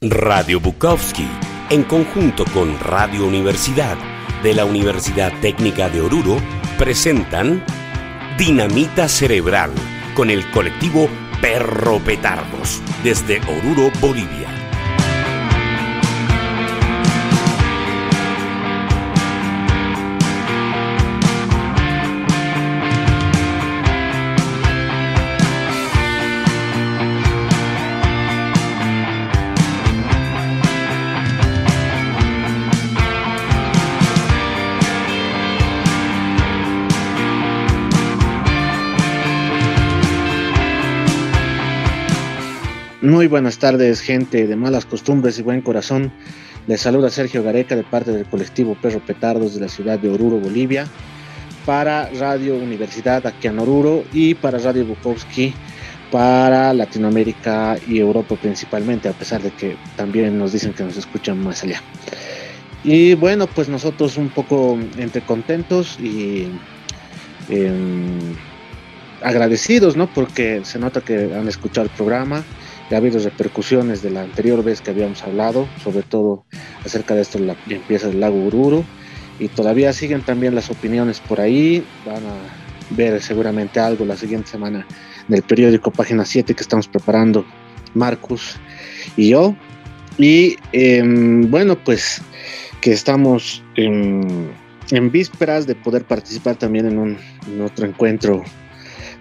Radio Bukowski, en conjunto con Radio Universidad de la Universidad Técnica de Oruro, presentan Dinamita Cerebral con el colectivo Perro Petardos desde Oruro, Bolivia. Muy buenas tardes, gente de malas costumbres y buen corazón. Les saluda Sergio Gareca de parte del colectivo Perro Petardos de la ciudad de Oruro, Bolivia, para Radio Universidad aquí en Oruro y para Radio Bukowski para Latinoamérica y Europa principalmente, a pesar de que también nos dicen que nos escuchan más allá. Y bueno, pues nosotros un poco entre contentos y em, agradecidos, ¿no? Porque se nota que han escuchado el programa ya ha habido repercusiones de la anterior vez que habíamos hablado, sobre todo acerca de esto, la limpieza del lago Ururo, y todavía siguen también las opiniones por ahí, van a ver seguramente algo la siguiente semana del periódico Página 7 que estamos preparando Marcus y yo, y em, bueno, pues que estamos en, vísperas de poder participar también en, un, en otro encuentro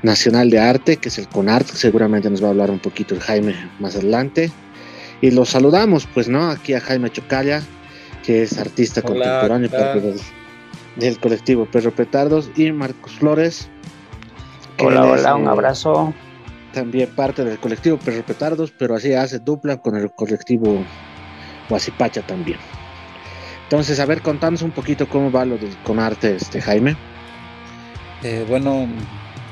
Nacional de Arte, que es el CONART, seguramente nos va a hablar un poquito el Jaime más adelante. Y los saludamos, pues, ¿no? Aquí a Jaime Chocalla, que es artista contemporáneo del, colectivo Perro Petardos, y Marcos Flores. Hola, hola, un abrazo. También parte del colectivo Perro Petardos, pero así hace dupla con el colectivo Guasipacha también. Entonces, a ver, contanos un poquito cómo va lo del Conarte, este Jaime. Eh, bueno,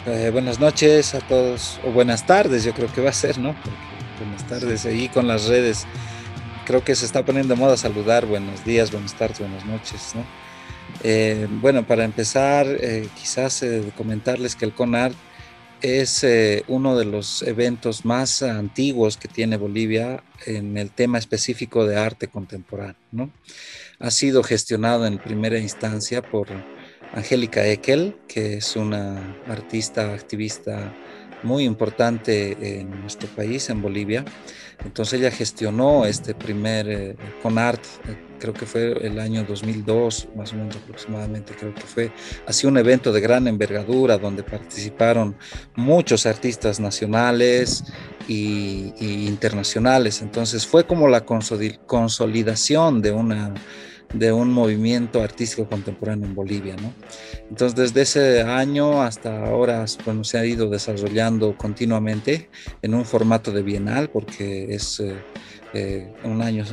eh, buenas noches a todos, o buenas tardes, yo creo que va a ser, ¿no? buenas tardes ahí con las redes. Creo que se está poniendo moda saludar, buenos días, buenas tardes, buenas noches, ¿no? Eh, bueno, para empezar, eh, quizás comentarles que el CONART es uno de los eventos más antiguos que tiene Bolivia en el tema específico de arte contemporáneo, ¿no? Ha sido gestionado en primera instancia por Angélica Ekel, que es una artista activista muy importante en nuestro país, en Bolivia. Entonces ella gestionó este primer eh, CONART, eh, creo que fue el año 2002, más o menos aproximadamente, creo que fue así un evento de gran envergadura donde participaron muchos artistas nacionales y internacionales. Entonces fue como la consolidación de una de un movimiento artístico contemporáneo en Bolivia. ¿no? Entonces, desde ese año hasta ahora bueno, se ha ido desarrollando continuamente en un formato de bienal, porque es eh, eh, un año,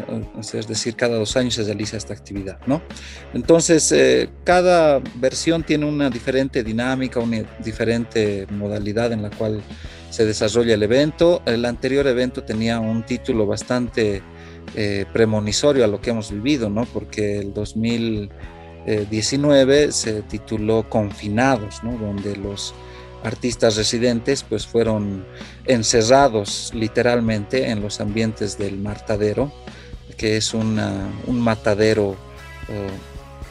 es decir, cada dos años se realiza esta actividad. ¿no? Entonces, eh, cada versión tiene una diferente dinámica, una diferente modalidad en la cual se desarrolla el evento. El anterior evento tenía un título bastante eh, premonisorio a lo que hemos vivido, ¿no? Porque el 2019 se tituló Confinados, ¿no? Donde los artistas residentes pues fueron encerrados literalmente en los ambientes del Martadero, que es un matadero eh,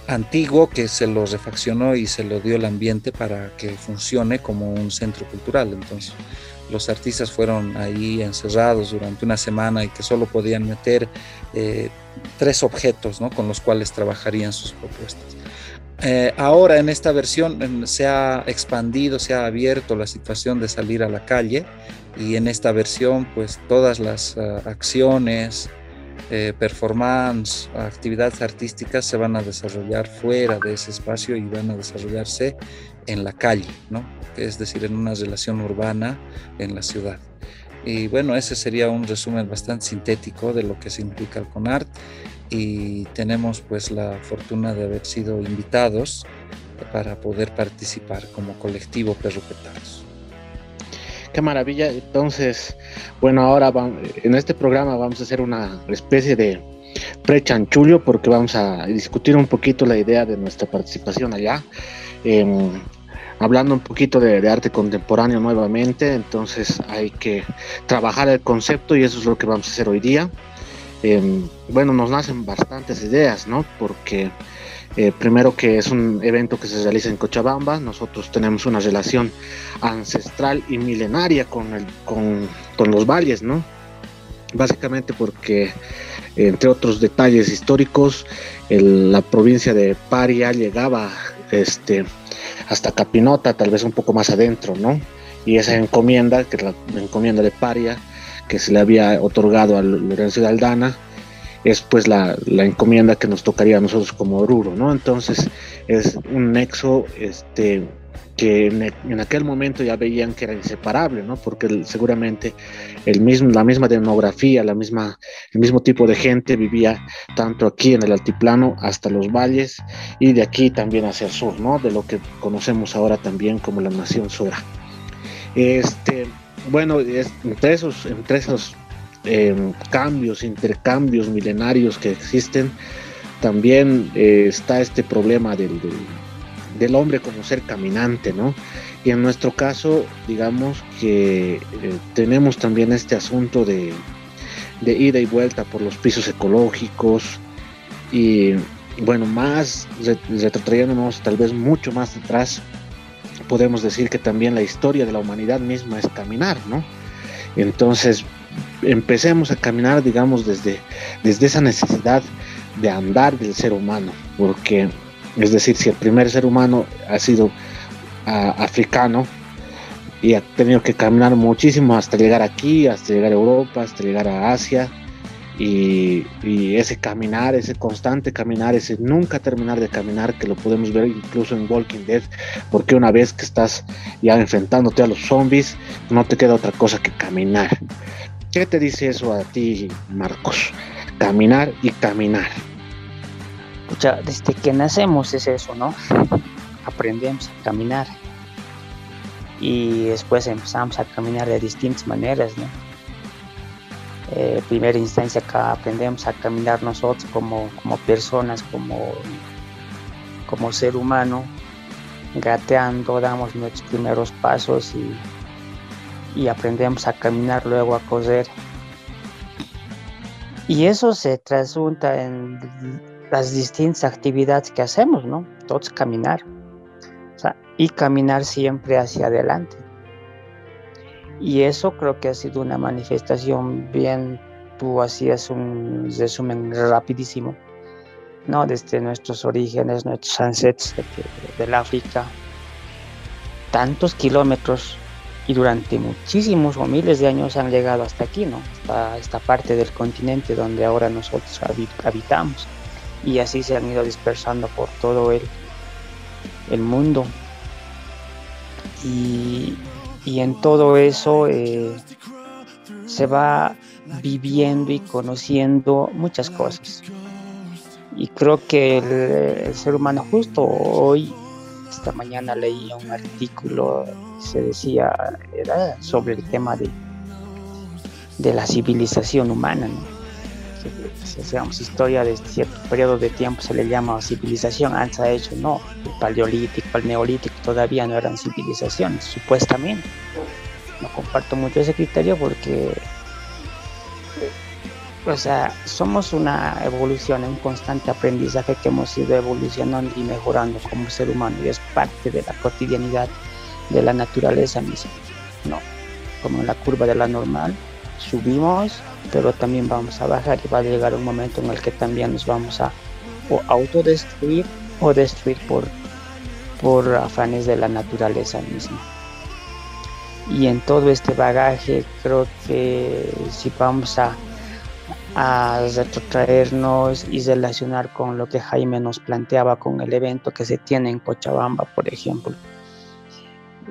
antiguo que se lo refaccionó y se lo dio el ambiente para que funcione como un centro cultural. Entonces, los artistas fueron ahí encerrados durante una semana y que solo podían meter eh, tres objetos ¿no? con los cuales trabajarían sus propuestas. Eh, ahora en esta versión se ha expandido, se ha abierto la situación de salir a la calle y en esta versión pues todas las uh, acciones, eh, performance, actividades artísticas se van a desarrollar fuera de ese espacio y van a desarrollarse en la calle, ¿no? Es decir, en una relación urbana en la ciudad. Y bueno, ese sería un resumen bastante sintético de lo que significa el CONART y tenemos pues la fortuna de haber sido invitados para poder participar como colectivo Perro Petardos. Qué maravilla. Entonces, bueno, ahora en este programa vamos a hacer una especie de pre-chanchullo porque vamos a discutir un poquito la idea de nuestra participación allá. Hablando un poquito de, arte contemporáneo nuevamente, entonces hay que trabajar el concepto y eso es lo que vamos a hacer hoy día. em, bueno, nos nacen bastantes ideas, ¿no? Porque eh, primero que es un evento que se realiza en Cochabamba, nosotros tenemos una relación ancestral y milenaria con, el, con, con los valles, ¿no? Básicamente porque, entre otros detalles históricos, la provincia de Paria llegaba este, hasta Capinota, tal vez un poco más adentro, ¿no? Y esa encomienda, que la encomienda de Paria, que se le había otorgado a Lorenzo de Aldana, es pues la, encomienda que nos tocaría a nosotros como Oruro, ¿no? Entonces es un nexo este, que en, aquel momento ya veían que era inseparable, ¿no? Porque seguramente el mismo, la misma demografía, la misma, el mismo tipo de gente vivía tanto aquí en el altiplano hasta los valles y de aquí también hacia el sur, ¿no? De lo que conocemos ahora también como la nación sura. Este, bueno, entre esos, entre esos Em, cambios, intercambios milenarios que existen, también eh, está este problema del, hombre como ser caminante, ¿no? Y en nuestro caso, digamos que eh, tenemos también este asunto de, de ida y vuelta por los pisos ecológicos y bueno, más retrotrayéndonos tal vez mucho más atrás, podemos decir que también la historia de la humanidad misma es caminar, ¿no? Entonces, empecemos a caminar, digamos, desde, desde esa necesidad de andar del ser humano, porque, es decir, si el primer ser humano ha sido africano y ha tenido que caminar muchísimo hasta llegar aquí, hasta llegar a Europa, hasta llegar a Asia, y, y, ese caminar, ese constante caminar, ese nunca terminar de caminar, que lo podemos ver incluso en Walking Dead, porque una vez que estás ya enfrentándote a los zombies, no te queda otra cosa que caminar. ¿Qué te dice eso a ti, Marcos? Caminar y caminar. Desde que nacemos es eso, ¿no? Aprendemos a caminar. Y después empezamos a caminar de distintas maneras, ¿no? Eh, primera instancia que aprendemos a caminar nosotros como, como personas, como, como ser humano, gateando, damos nuestros primeros pasos y y aprendemos a caminar, luego a correr. Y eso se trasunta en las distintas actividades que hacemos, ¿no? Todos caminar. y caminar siempre hacia adelante. Y eso creo que ha sido una manifestación bien, tú hacías un resumen rapidísimo, ¿no? Desde nuestros orígenes, nuestros ancestros del África, tantos kilómetros y durante muchísimos o miles de años han llegado hasta aquí, ¿no? Hasta esta parte del continente donde ahora nosotros habitamos y así se han ido dispersando por todo el, el mundo. Y, en todo eso eh, se va viviendo y conociendo muchas cosas. Y creo que el ser humano justo hoy esta mañana leí un artículo, se decía, era sobre el tema de, de la civilización humana, Si hacemos historia de cierto periodo de tiempo se le llama civilización, antes ha hecho, no, el paleolítico, el neolítico todavía no eran civilizaciones, supuestamente. No comparto mucho ese criterio porque o sea, somos una evolución, un constante aprendizaje que hemos ido evolucionando y mejorando como ser humano y es parte de la cotidianidad de la naturaleza misma. No, como en la curva de la normal, subimos, pero también vamos a bajar y va a llegar un momento en el que también nos vamos a o autodestruir o destruir por, por afanes de la naturaleza misma. Y en todo este bagaje creo que si vamos a a retrotraernos y relacionar con lo que Jaime nos planteaba con el evento que se tiene en Cochabamba, por ejemplo.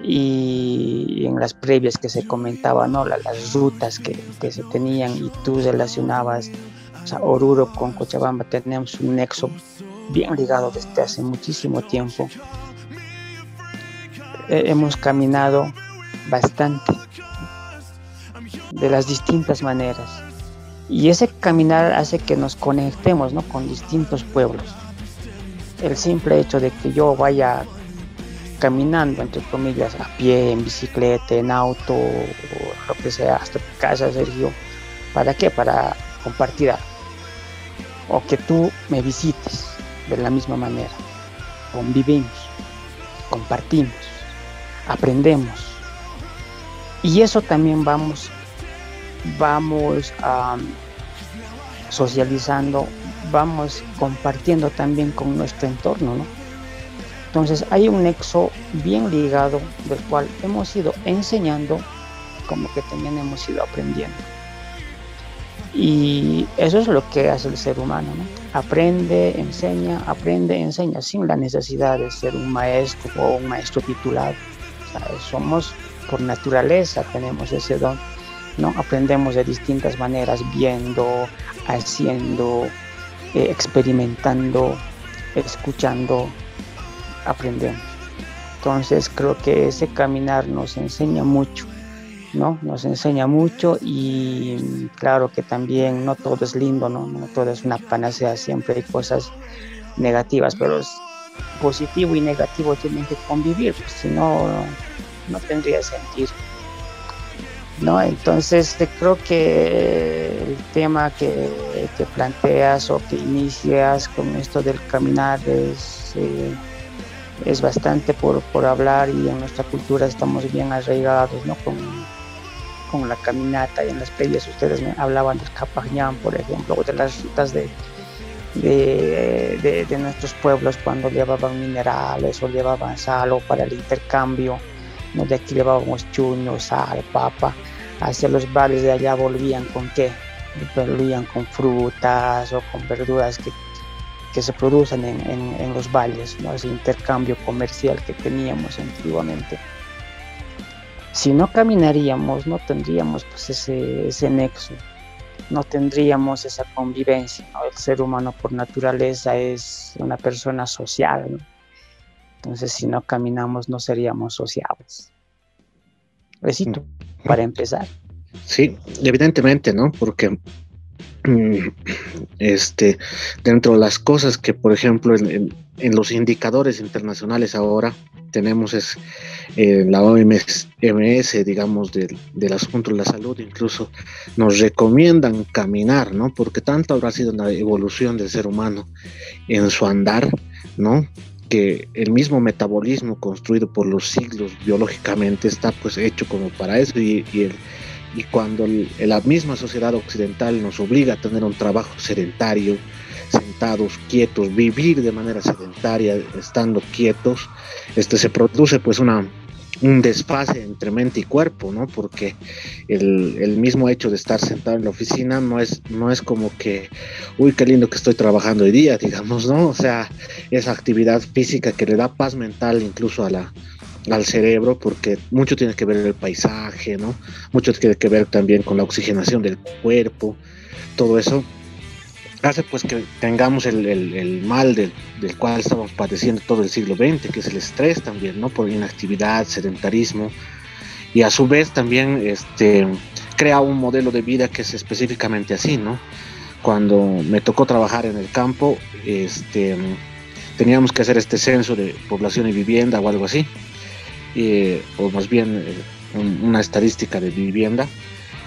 Y en las previas que se comentaba, ¿no? las rutas que, que, se tenían y tú relacionabas o sea, Oruro con Cochabamba, tenemos un nexo bien ligado desde hace muchísimo tiempo. hemos caminado bastante de las distintas maneras y ese caminar hace que nos conectemos ¿no? con distintos pueblos. El simple hecho de que yo vaya caminando, entre comillas, a pie, en bicicleta, en auto, lo que sea, hasta tu casa, Sergio. ¿Para qué? Para compartir o que tú me visites de la misma manera. Convivimos, compartimos, aprendemos. Y eso también vamos, vamos socializando, vamos compartiendo también con nuestro entorno, ¿no? Entonces hay un nexo bien ligado del cual hemos ido enseñando como que también hemos ido aprendiendo. Y eso es lo que hace el ser humano, ¿no? Aprende, enseña, aprende, enseña, sin la necesidad de ser un maestro o un maestro titulado. somos por naturaleza, tenemos ese don, ¿no? Aprendemos de distintas maneras, viendo, haciendo, eh, experimentando, escuchando, aprendemos. Entonces creo que ese caminar nos enseña mucho ¿no? Nos enseña mucho y claro que también no todo es lindo, ¿no? No todo es una panacea, siempre hay cosas negativas, pero positivo y negativo tienen que convivir, pues, si no, no tendría sentido. ¿no? Entonces creo que el tema que, que, planteas o que inicias con esto del caminar es, eh, es bastante por, por, hablar y en nuestra cultura estamos bien arraigados ¿no? con, con la caminata y en las playas ustedes me hablaban del Capañán, por ejemplo, o de las rutas de, de, nuestros pueblos cuando llevaban minerales o llevaban sal o para el intercambio. ¿no? De aquí llevábamos chuño, sal, papa. Hacia los valles de allá volvían con qué? Volvían con frutas o con verduras que, que se producen en, en, los valles, ¿no? ese intercambio comercial que teníamos antiguamente si no caminaríamos, no tendríamos pues ese, ese nexo, no tendríamos esa convivencia. El ser humano por naturaleza es una persona social. Entonces, si no caminamos, no seríamos sociables. Besito, para empezar. Sí, evidentemente, ¿no? Porque mm, este, dentro de las cosas que, por ejemplo, en, los indicadores internacionales ahora tenemos es eh, la OMS, digamos, del, del, asunto de la salud, incluso nos recomiendan caminar, ¿no? Porque tanto habrá sido la evolución del ser humano en su andar, ¿no? Que el mismo metabolismo construido por los siglos biológicamente está pues hecho como para eso y, el, y cuando la misma sociedad occidental nos obliga a tener un trabajo sedentario, sentados, quietos, vivir de manera sedentaria, estando quietos, este, se produce pues una, un desfase entre mente y cuerpo, ¿no? Porque el, el, mismo hecho de estar sentado en la oficina no es, no es como que, uy, qué lindo que estoy trabajando hoy día, digamos, ¿no? O sea, esa actividad física que le da paz mental incluso a la, al cerebro, porque mucho tiene que ver el paisaje, ¿no? Mucho tiene que ver también con la oxigenación del cuerpo, todo eso hace pues que tengamos el, mal del, cual estamos padeciendo todo el siglo XX, que es el estrés también, ¿no? Por inactividad, sedentarismo, y a su vez también este, crea un modelo de vida que es específicamente así, ¿no? Cuando me tocó trabajar en el campo, este, teníamos que hacer este censo de población y vivienda o algo así, o más bien eh, una estadística de vivienda,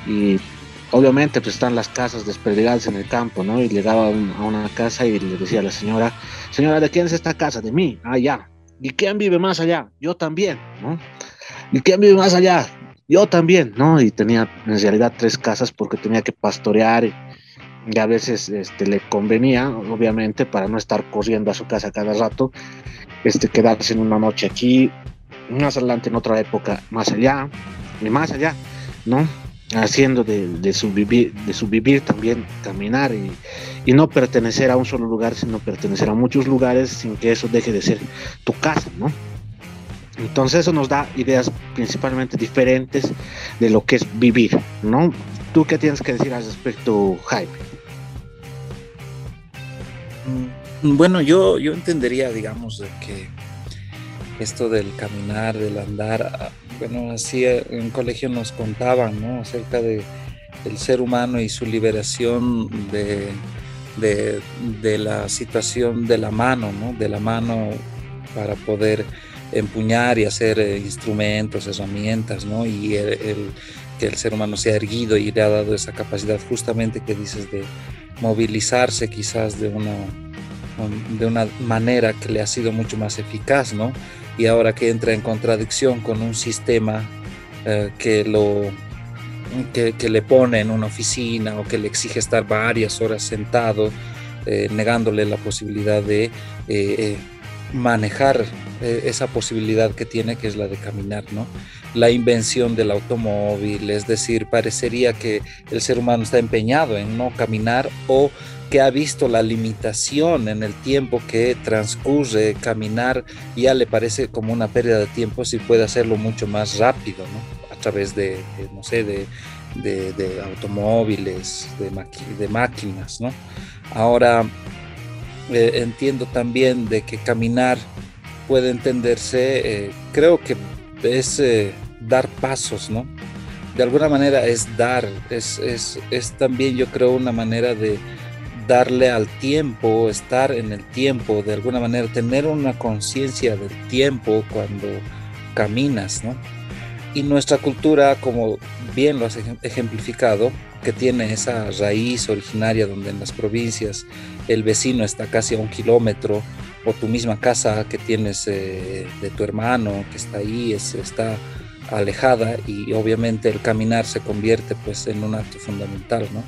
y obviamente pues están las casas desperdigadas en el campo, ¿no? Y llegaba a una casa y le decía a la señora, señora, ¿de quién es esta casa? De mí, ah. ¿Y quién vive más allá? Yo también, ¿no? ¿Y quién vive más allá? Yo también, ¿no? Y tenía en realidad tres casas porque tenía que pastorear y, a veces este, le convenía, obviamente, para no estar corriendo a su casa cada rato, este, quedarse en una noche aquí, más adelante en otra época más allá y más allá, ¿no? haciendo de, de su vivir también caminar y, no pertenecer a un solo lugar, sino pertenecer a muchos lugares sin que eso deje de ser tu casa, ¿no? Entonces eso nos da ideas principalmente diferentes de lo que es vivir, ¿no? ¿Tú qué tienes que decir al respecto, Jaime? Mm, bueno, yo, yo entendería, digamos, que esto del caminar, del andar, bueno, así eh, en colegio nos contaban, ¿no? Acerca de el ser humano y su liberación de, de, la situación de la mano, ¿no? De la mano para poder empuñar y hacer eh, instrumentos, herramientas, ¿no? Y que el ser humano se ha erguido y le ha dado esa capacidad justamente que dices de, movilizarse quizás de una, de una manera que le ha sido mucho más eficaz, ¿no? Y ahora que entra en contradicción con un sistema eh, que lo que, le pone en una oficina o que le exige estar varias horas sentado, eh, negándole la posibilidad de eh, manejar esa posibilidad que tiene, que es la de caminar, ¿no? La invención del automóvil, es decir, parecería que el ser humano está empeñado en no caminar o que ha visto la limitación en el tiempo que transcurre caminar, ya le parece como una pérdida de tiempo si puede hacerlo mucho más rápido, ¿no? A través de, no sé, de, de, automóviles, de, de, máquinas, ¿no? Ahora, eh, entiendo también de que caminar puede entenderse, eh, creo que es eh, dar pasos, ¿no? De alguna manera es dar, es, es, es también yo creo una manera de, darle al tiempo, estar en el tiempo, de alguna manera, tener una conciencia del tiempo cuando caminas, ¿no? Y nuestra cultura, como bien lo has ejemplificado, que tiene esa raíz originaria donde en las provincias el vecino está casi a un kilómetro, o tu misma casa que tienes eh, de tu hermano que está ahí, es, está alejada y obviamente el caminar se convierte pues en un acto fundamental, ¿no?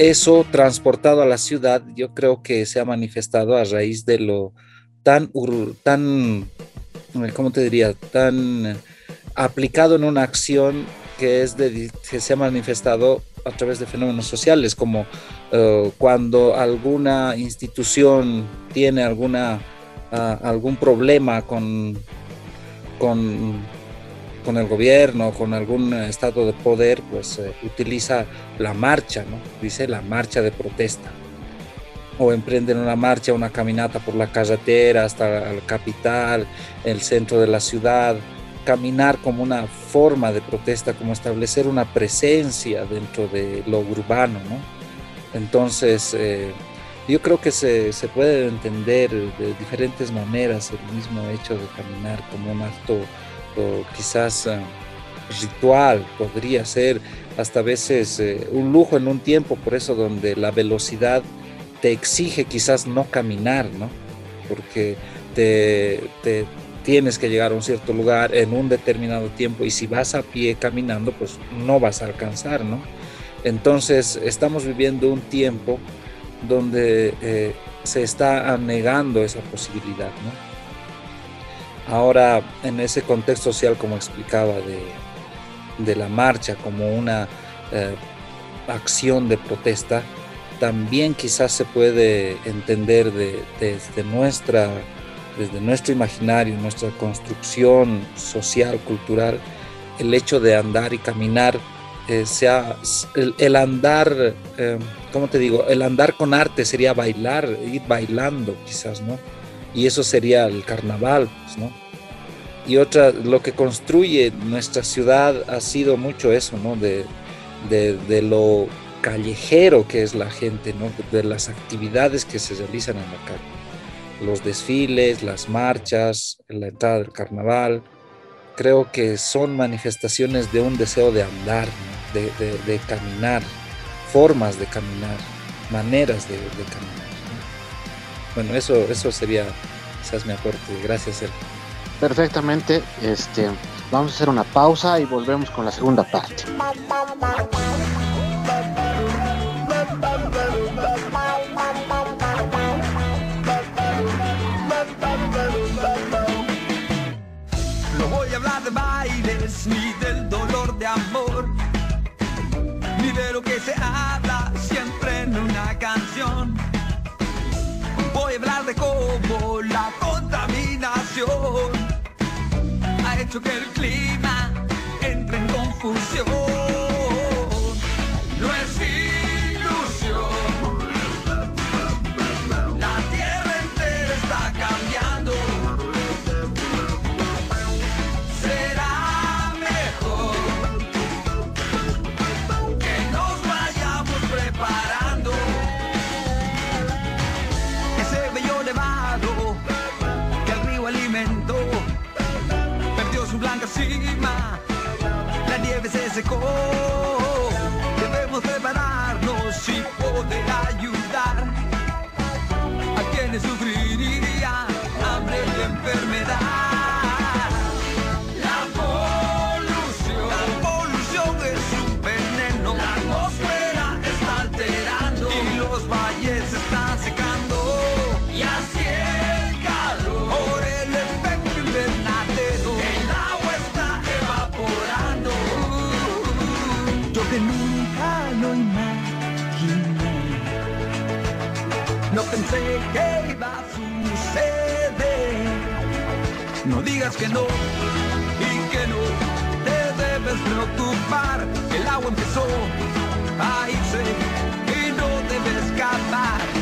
Eso transportado a la ciudad, yo creo que se ha manifestado a raíz de lo tan, tan ¿cómo te diría? Tan aplicado en una acción que, es que se ha manifestado a través de fenómenos sociales, como eh, cuando alguna institución tiene alguna, ah, algún problema con, con con el gobierno, con algún estado de poder, pues eh, utiliza la marcha, ¿no? Dice la marcha de protesta. O emprenden una marcha, una caminata por la carretera hasta la capital, el centro de la ciudad. Caminar como una forma de protesta, como establecer una presencia dentro de lo urbano, ¿no? Entonces, eh, yo creo que se, se puede entender de diferentes maneras el mismo hecho de caminar como un acto o quizás eh, ritual, podría ser hasta veces eh, un lujo en un tiempo, por eso donde la velocidad te exige quizás no caminar, ¿no? Porque te, tienes que llegar a un cierto lugar en un determinado tiempo y si vas a pie caminando, pues no vas a alcanzar, ¿no? Entonces estamos viviendo un tiempo donde eh, se está negando esa posibilidad, ¿no? Ahora, en ese contexto social, como explicaba, de, la marcha como una eh, acción de protesta, también quizás se puede entender desde, nuestra, desde nuestro imaginario, nuestra construcción social, cultural, el hecho de andar y caminar, eh, sea, el, andar, eh, ¿cómo te digo? El andar con arte sería bailar, ir bailando quizás, ¿no? y eso sería el carnaval, pues, ¿no? Y otra, lo que construye nuestra ciudad ha sido mucho eso, ¿no? De, de, lo callejero que es la gente, ¿no? De las actividades que se realizan en la calle. Los desfiles, las marchas, la entrada del carnaval, creo que son manifestaciones de un deseo de andar, de, de, caminar, formas de caminar, maneras de, caminar. Bueno, eso, eso sería quizás mi aporte. Gracias, Sergio. Perfectamente, este, vamos a hacer una pausa y volvemos con la segunda parte. Voy a hablar de hecho que el clima entre en confusión. Que iba a suceder. No digas que no y que no te debes preocupar. El agua empezó a irse y no debes escapar.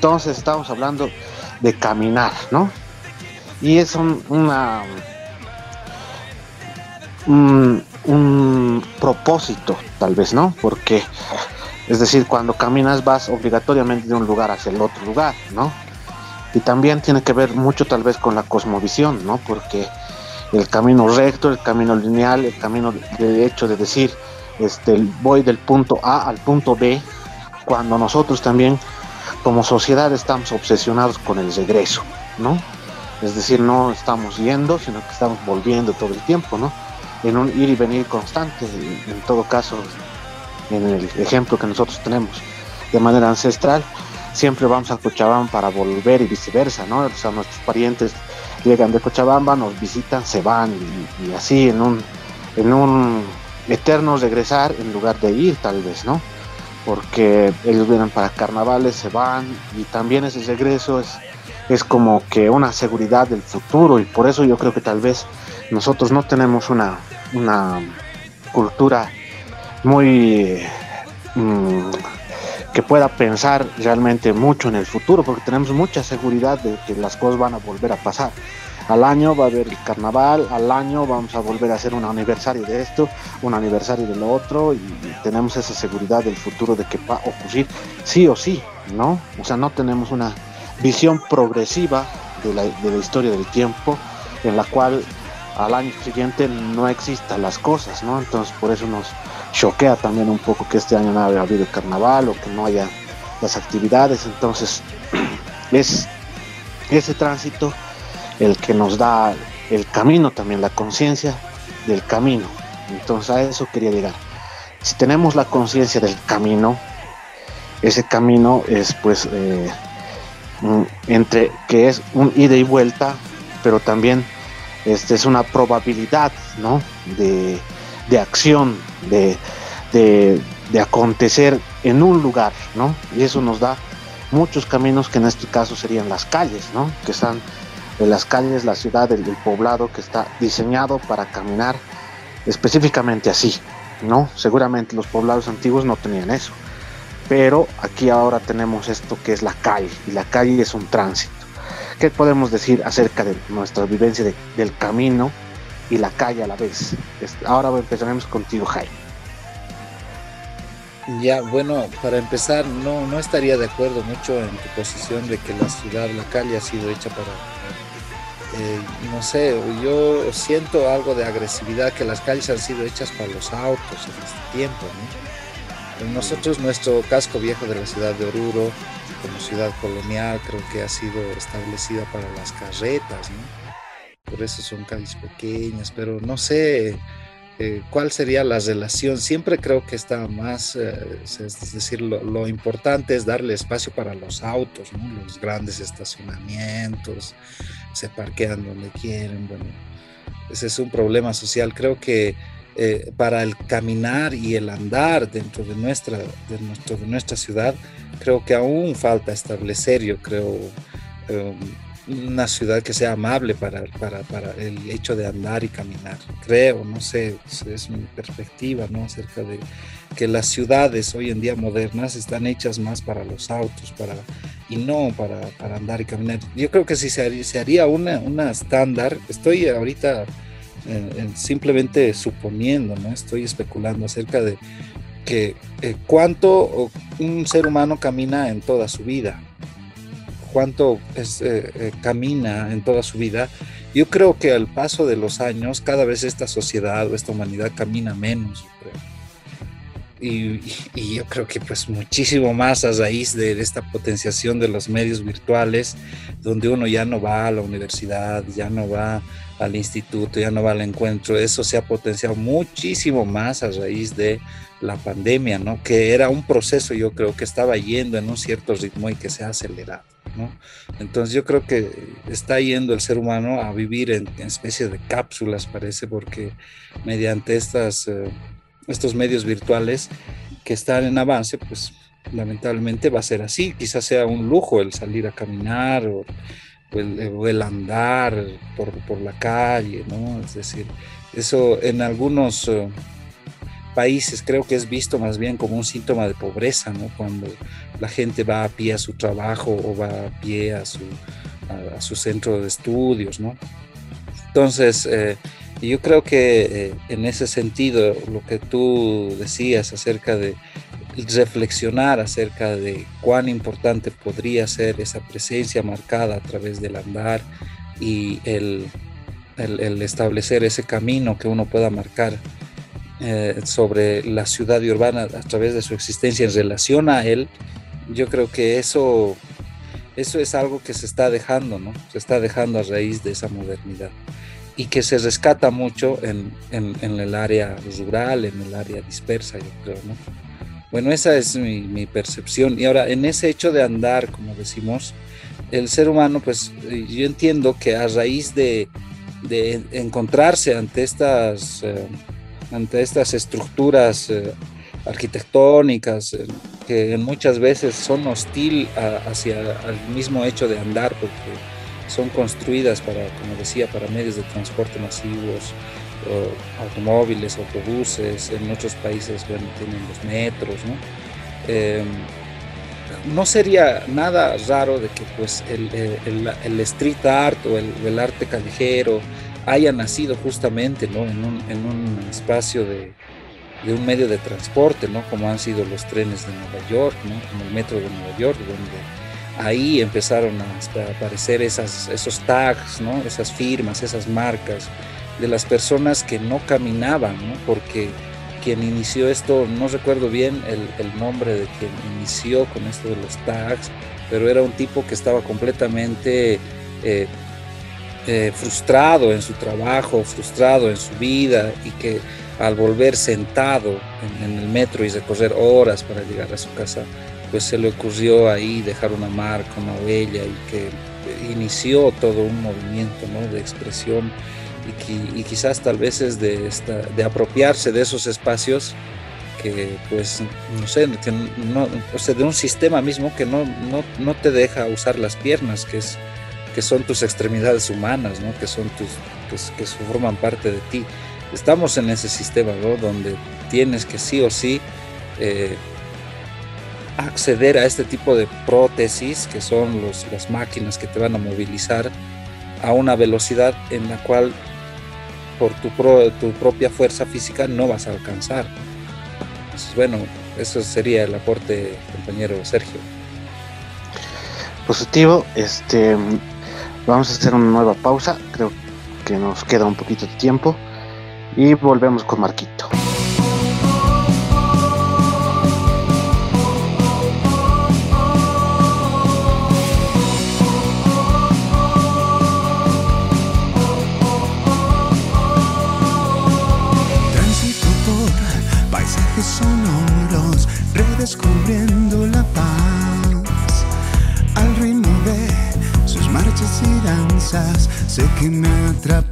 Entonces estamos hablando de caminar, ¿no? Y es un, un propósito, tal vez, ¿no? Porque, es decir, cuando caminas vas obligatoriamente de un lugar hacia el otro lugar, ¿no? Y también tiene que ver mucho tal vez con la cosmovisión, ¿no? Porque el camino recto, el camino lineal, el camino de hecho de decir, este, voy del punto A al punto B, cuando nosotros también como sociedad estamos obsesionados con el regreso, ¿no? Es decir, no estamos yendo, sino que estamos volviendo todo el tiempo, ¿no? En un ir y venir constante, en todo caso, en el ejemplo que nosotros tenemos de manera ancestral, siempre vamos a Cochabamba para volver y viceversa, ¿no? O sea, nuestros parientes llegan de Cochabamba, nos visitan, se van y, así en un, en un eterno regresar en lugar de ir tal vez, ¿no? Porque ellos vienen para carnavales, se van y también ese regreso es, es como que una seguridad del futuro y por eso yo creo que tal vez nosotros no tenemos una, una cultura muy mm, que pueda pensar realmente mucho en el futuro, porque tenemos mucha seguridad de que las cosas van a volver a pasar. Al año va a haber el carnaval, al año vamos a volver a hacer un aniversario de esto, un aniversario de lo otro, y, tenemos esa seguridad del futuro de que va a ocurrir sí o sí, ¿no? O sea, no tenemos una visión progresiva de la, de la historia del tiempo en la cual al año siguiente no existan las cosas, ¿no? Entonces por eso nos choquea también un poco que este año no haya habido carnaval o que no haya las actividades, entonces es ese tránsito el que nos da el camino también, la conciencia del camino. Entonces a eso quería llegar. Si tenemos la conciencia del camino, ese camino es pues eh, entre que es un ida y vuelta, pero también este es una probabilidad, ¿no? De, de acción, de, de, de, acontecer en un lugar, ¿no? Y eso nos da muchos caminos que en este caso serían las calles, ¿no? Que están en las calles, la ciudad, el, el poblado que está diseñado para caminar específicamente así, ¿no? Seguramente los poblados antiguos no tenían eso, pero aquí ahora tenemos esto que es la calle, y la calle es un tránsito. ¿Qué podemos decir acerca de nuestra vivencia de, del camino y la calle a la vez? Ahora empezaremos contigo, Jaime. Ya, bueno, para empezar, no, no estaría de acuerdo mucho en tu posición de que la ciudad, la calle ha sido hecha para, eh, no sé, yo siento algo de agresividad, que las calles han sido hechas para los autos en este tiempo, ¿no? Nosotros, nuestro casco viejo de la ciudad de Oruro, como ciudad colonial, creo que ha sido establecida para las carretas, ¿no? Por eso son calles pequeñas, pero no sé, eh, cuál sería la relación. Siempre creo que está más, eh, es decir, lo, importante es darle espacio para los autos, los grandes estacionamientos, se parquean donde quieren. Bueno, ese es un problema social. Creo que eh, para el caminar y el andar dentro de nuestra, de, nuestro, de nuestra ciudad, creo que aún falta establecer, yo creo, una ciudad que sea amable para, para, para, el hecho de andar y caminar. Creo, no sé, es mi perspectiva, ¿no? Acerca de que las ciudades hoy en día modernas están hechas más para los autos, para, y no para, para andar y caminar. Yo creo que si se haría, se haría una, una estándar, estoy ahorita eh, simplemente suponiendo, ¿no? Estoy especulando acerca de que eh, cuánto un ser humano camina en toda su vida, cuánto eh, camina en toda su vida, yo creo que al paso de los años cada vez esta sociedad o esta humanidad camina menos. Y, y, yo creo que pues muchísimo más a raíz de esta potenciación de los medios virtuales, donde uno ya no va a la universidad, ya no va al instituto, ya no va al encuentro, eso se ha potenciado muchísimo más a raíz de la pandemia, ¿no? Que era un proceso, yo creo que estaba yendo en un cierto ritmo y que se ha acelerado. Entonces yo creo que está yendo el ser humano a vivir en, especie de cápsulas, parece, porque mediante estas, eh, estos medios virtuales que están en avance, pues lamentablemente va a ser así. Quizás sea un lujo el salir a caminar o, el, andar por, por, la calle, ¿no? Es decir, eso en algunos... Eh, países creo que es visto más bien como un síntoma de pobreza, ¿no? Cuando la gente va a pie a su trabajo o va a pie a su, a, su centro de estudios, ¿no? Entonces, eh, yo creo que eh, en ese sentido, lo que tú decías acerca de reflexionar acerca de cuán importante podría ser esa presencia marcada a través del andar y el, establecer ese camino que uno pueda marcar eh, sobre la ciudad y urbana a través de su existencia en relación a él, yo creo que eso, eso es algo que se está dejando, ¿no? Se está dejando a raíz de esa modernidad y que se rescata mucho en, en, en el área rural, en el área dispersa, yo creo, ¿no? Bueno, esa es mi, mi, percepción. Y ahora, en ese hecho de andar, como decimos, el ser humano, pues yo entiendo que a raíz de, de encontrarse ante estas... Eh, ante estas estructuras eh, arquitectónicas eh, que muchas veces son hostil hacia el mismo hecho de andar porque son construidas para, como decía, para medios de transporte masivos, automóviles, autobuses, en otros países bueno, tienen los metros, ¿no? Em, no sería nada raro de que pues el, el, street art o el, arte callejero haya nacido justamente ¿no? en, un, en, un, espacio de, de, un medio de transporte, ¿no? como han sido los trenes de Nueva York, ¿no? como el metro de Nueva York, donde ahí empezaron a aparecer esas, esos tags, esas firmas, esas marcas de las personas que no caminaban, porque quien inició esto, no recuerdo bien el, el, nombre de quien inició con esto de los tags, pero era un tipo que estaba completamente eh, eh, frustrado en su trabajo, frustrado en su vida y que al volver sentado en, en, el metro y recorrer horas para llegar a su casa, pues se le ocurrió ahí dejar una marca, una huella y que inició todo un movimiento ¿no? de expresión y, y, quizás tal vez es de, esta, de apropiarse de esos espacios que pues no sé, que no, o sea, de un sistema mismo que no, no, no te deja usar las piernas, que es que son tus extremidades humanas, ¿no? que, son tus, pues, que forman parte de ti. Estamos en ese sistema ¿no? donde tienes que sí o sí eh, acceder a este tipo de prótesis, que son los, las máquinas que te van a movilizar a una velocidad en la cual por tu, pro, tu propia fuerza física no vas a alcanzar. Entonces, bueno, eso sería el aporte, compañero Sergio. Positivo, este Vamos a hacer una nueva pausa, creo que nos queda un poquito de tiempo y volvemos con Marquito. Sé que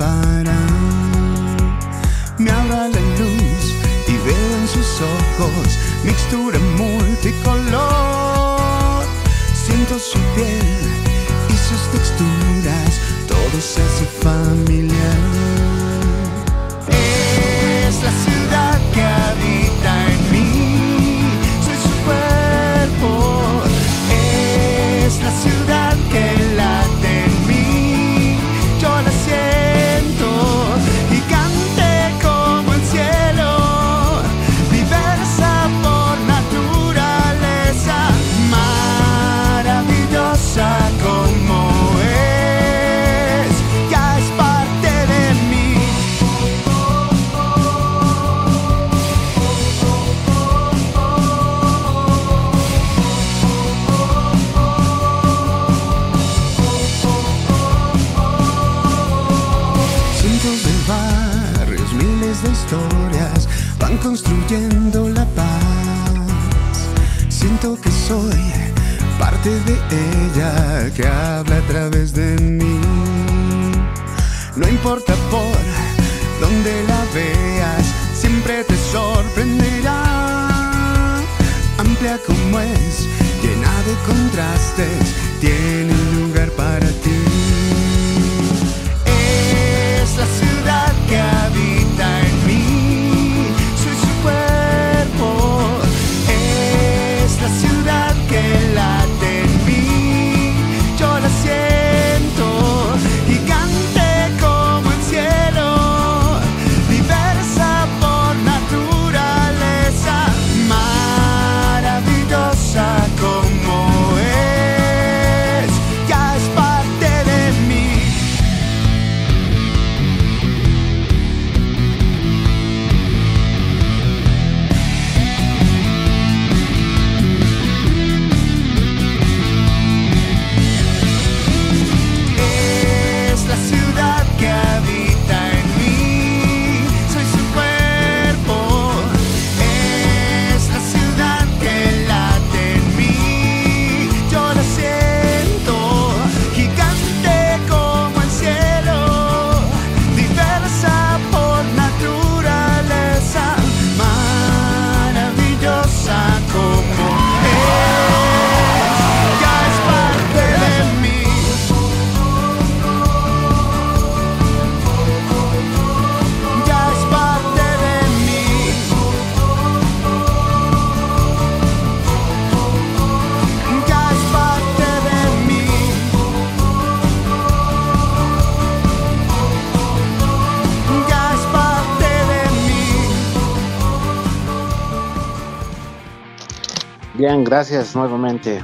gracias nuevamente.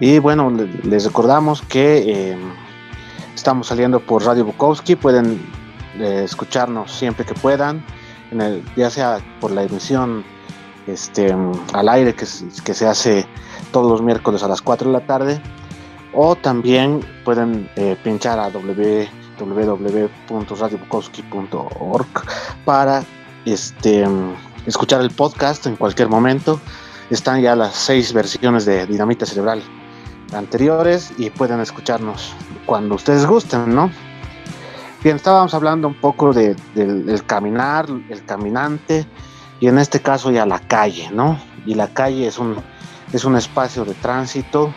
Y bueno, le- les recordamos que eh, estamos saliendo por Radio Bukowski. Pueden eh, escucharnos siempre que puedan, en el- ya sea por la emisión este, al aire que, se- hace todos los miércoles a las 4 de la tarde, o también pueden eh, pinchar a www- www.radiobukowski.org para este, escuchar el podcast en cualquier momento. Están ya las seis versiones de Dinamita Cerebral anteriores y pueden escucharnos cuando ustedes gusten, ¿no? Bien, estábamos hablando un poco de- del, del caminar, el caminante y en este caso ya la calle, ¿no? Y la calle es un, es un espacio de tránsito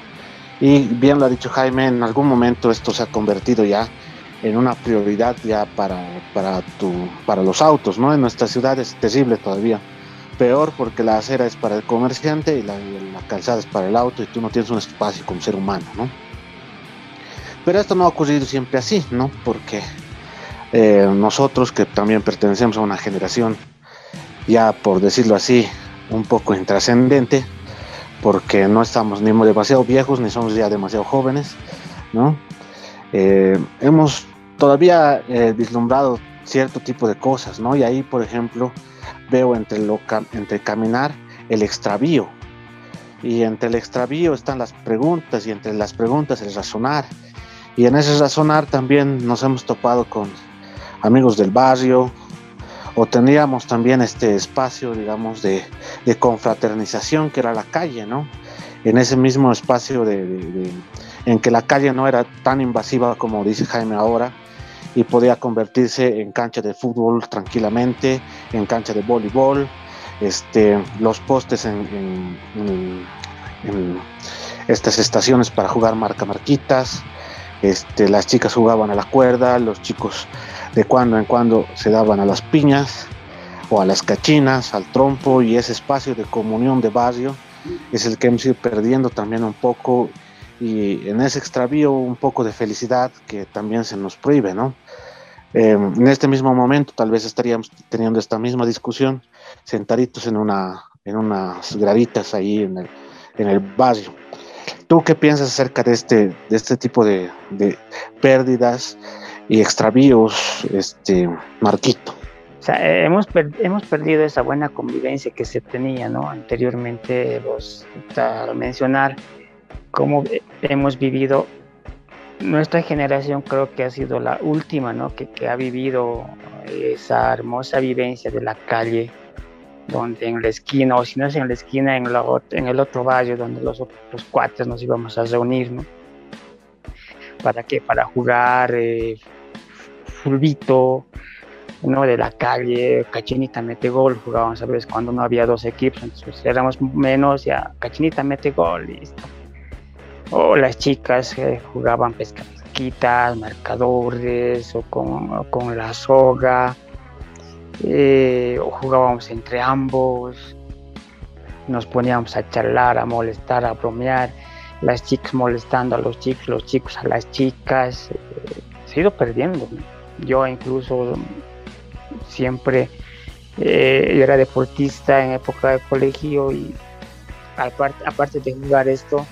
y bien lo ha dicho Jaime, en algún momento esto se ha convertido ya en una prioridad ya para, para, tu, para los autos, ¿no? En nuestra ciudad es terrible todavía peor porque la acera es para el comerciante y la, calzada es para el auto y tú no tienes un espacio como ser humano, ¿no? Pero esto no ha ocurrido siempre así, ¿no? Porque eh, nosotros que también pertenecemos a una generación, ya por decirlo así, un poco intrascendente, porque no estamos ni demasiado viejos ni somos ya demasiado jóvenes, ¿no? Eh, hemos todavía eh, vislumbrado cierto tipo de cosas, ¿no? Y ahí, por ejemplo, veo entre, lo, caminar el extravío. Y entre el extravío están las preguntas y entre las preguntas el razonar. Y en ese razonar también nos hemos topado con amigos del barrio o teníamos también este espacio, digamos, de, confraternización que era la calle, ¿no? En ese mismo espacio de en que la calle no era tan invasiva como dice Jaime ahora y podía convertirse en cancha de fútbol tranquilamente, en cancha de voleibol, este, los postes en, estas estaciones para jugar marca marquitas, este, las chicas jugaban a la cuerda, los chicos de cuando en cuando se daban a las piñas o a las cachinas, al trompo y ese espacio de comunión de barrio es el que hemos ido perdiendo también un poco y en ese extravío un poco de felicidad que también se nos prohíbe, ¿no? Em, en este mismo momento tal vez estaríamos teniendo esta misma discusión sentaditos en, una, en unas graditas ahí en el, en el barrio. ¿Tú qué piensas acerca de este, de este tipo de, de pérdidas y extravíos, este, Marquito? O sea, hemos, hemos perdido esa buena convivencia que se tenía, ¿no? Anteriormente, vos, al mencionar cómo hemos vivido, nuestra generación creo que ha sido la última, ¿no? Que, ha vivido esa hermosa vivencia de la calle, donde en la esquina, o si no es en la esquina, en, la, en el otro barrio, donde los, los cuates nos íbamos a reunir, ¿no? ¿Para qué? Para jugar eh, fulbito, ¿no? De la calle, Cachinita mete gol, jugábamos a veces cuando no había dos equipos, entonces éramos menos, ya Cachinita mete gol, listo. O las chicas eh, jugaban pesquitas, marcadores, o con, con la soga, eh, o jugábamos entre ambos, nos poníamos a charlar, a molestar, a bromear, las chicas molestando a los chicos, los chicos a las chicas, eh, se ha ido perdiendo. Yo incluso siempre eh, era deportista en época de colegio y aparte, aparte de jugar esto,